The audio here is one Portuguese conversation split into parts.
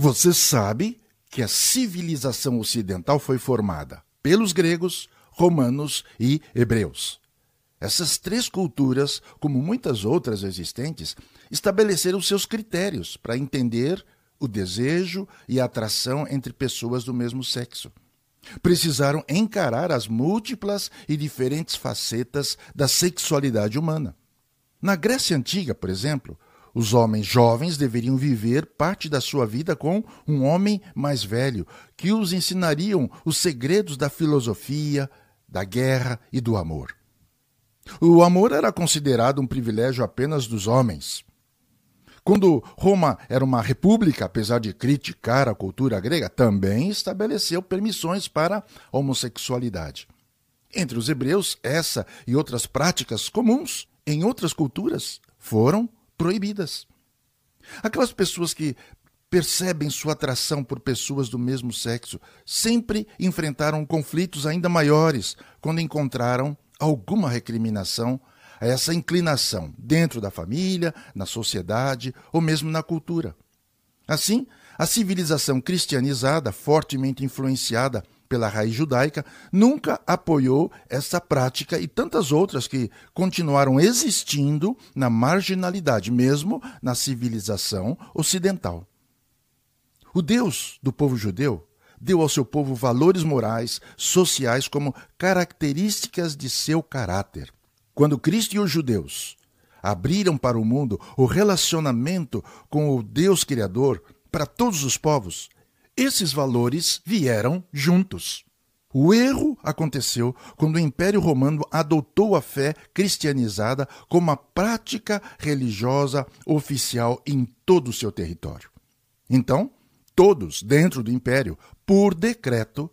Você sabe que a civilização ocidental foi formada pelos gregos, romanos e hebreus. Essas três culturas, como muitas outras existentes, estabeleceram seus critérios para entender o desejo e a atração entre pessoas do mesmo sexo. Precisaram encarar as múltiplas e diferentes facetas da sexualidade humana. Na Grécia Antiga, por exemplo, os homens jovens deveriam viver parte da sua vida com um homem mais velho, que os ensinariam os segredos da filosofia, da guerra e do amor. O amor era considerado um privilégio apenas dos homens. Quando Roma era uma república, apesar de criticar a cultura grega, também estabeleceu permissões para a homossexualidade. Entre os hebreus, essa e outras práticas comuns em outras culturas foram proibidas. Aquelas pessoas que percebem sua atração por pessoas do mesmo sexo sempre enfrentaram conflitos ainda maiores quando encontraram alguma recriminação a essa inclinação dentro da família, na sociedade ou mesmo na cultura. Assim, a civilização cristianizada, fortemente influenciada pela raiz judaica, nunca apoiou essa prática e tantas outras que continuaram existindo na marginalidade, mesmo na civilização ocidental. O Deus do povo judeu deu ao seu povo valores morais, sociais como características de seu caráter. Quando Cristo e os judeus abriram para o mundo o relacionamento com o Deus Criador para todos os povos, esses valores vieram juntos. O erro aconteceu quando o Império Romano adotou a fé cristianizada como a prática religiosa oficial em todo o seu território. Então, todos dentro do Império, por decreto,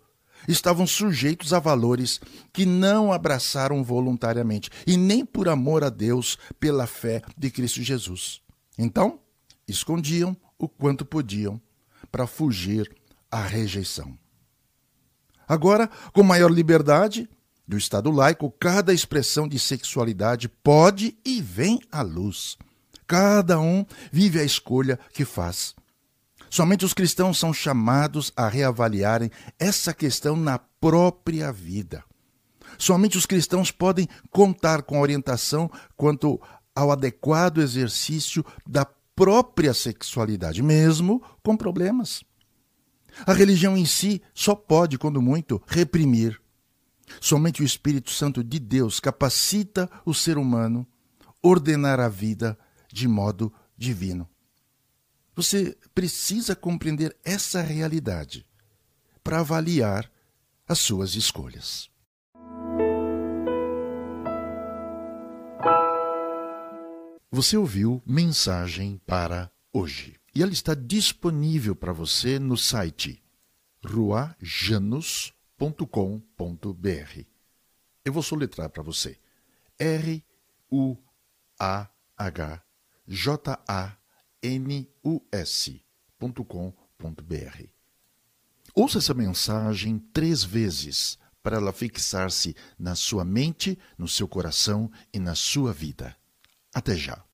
estavam sujeitos a valores que não abraçaram voluntariamente e nem por amor a Deus pela fé de Cristo Jesus. Então, escondiam o quanto podiam para fugir à rejeição. Agora, com maior liberdade do Estado laico, cada expressão de sexualidade pode e vem à luz. Cada um vive a escolha que faz. Somente os cristãos são chamados a reavaliarem essa questão na própria vida. Somente os cristãos podem contar com orientação quanto ao adequado exercício da própria sexualidade, mesmo com problemas. A religião em si só pode, quando muito, reprimir. Somente o Espírito Santo de Deus capacita o ser humano ordenar a vida de modo divino. Você precisa compreender essa realidade para avaliar as suas escolhas. Você ouviu Mensagem para hoje. E ela está disponível para você no site ruajanus.com.br. Eu vou soletrar para você. R-U-A-H-J-A-N-U-S.com.br. Ouça essa mensagem três vezes para ela fixar-se na sua mente, no seu coração e na sua vida. ateja.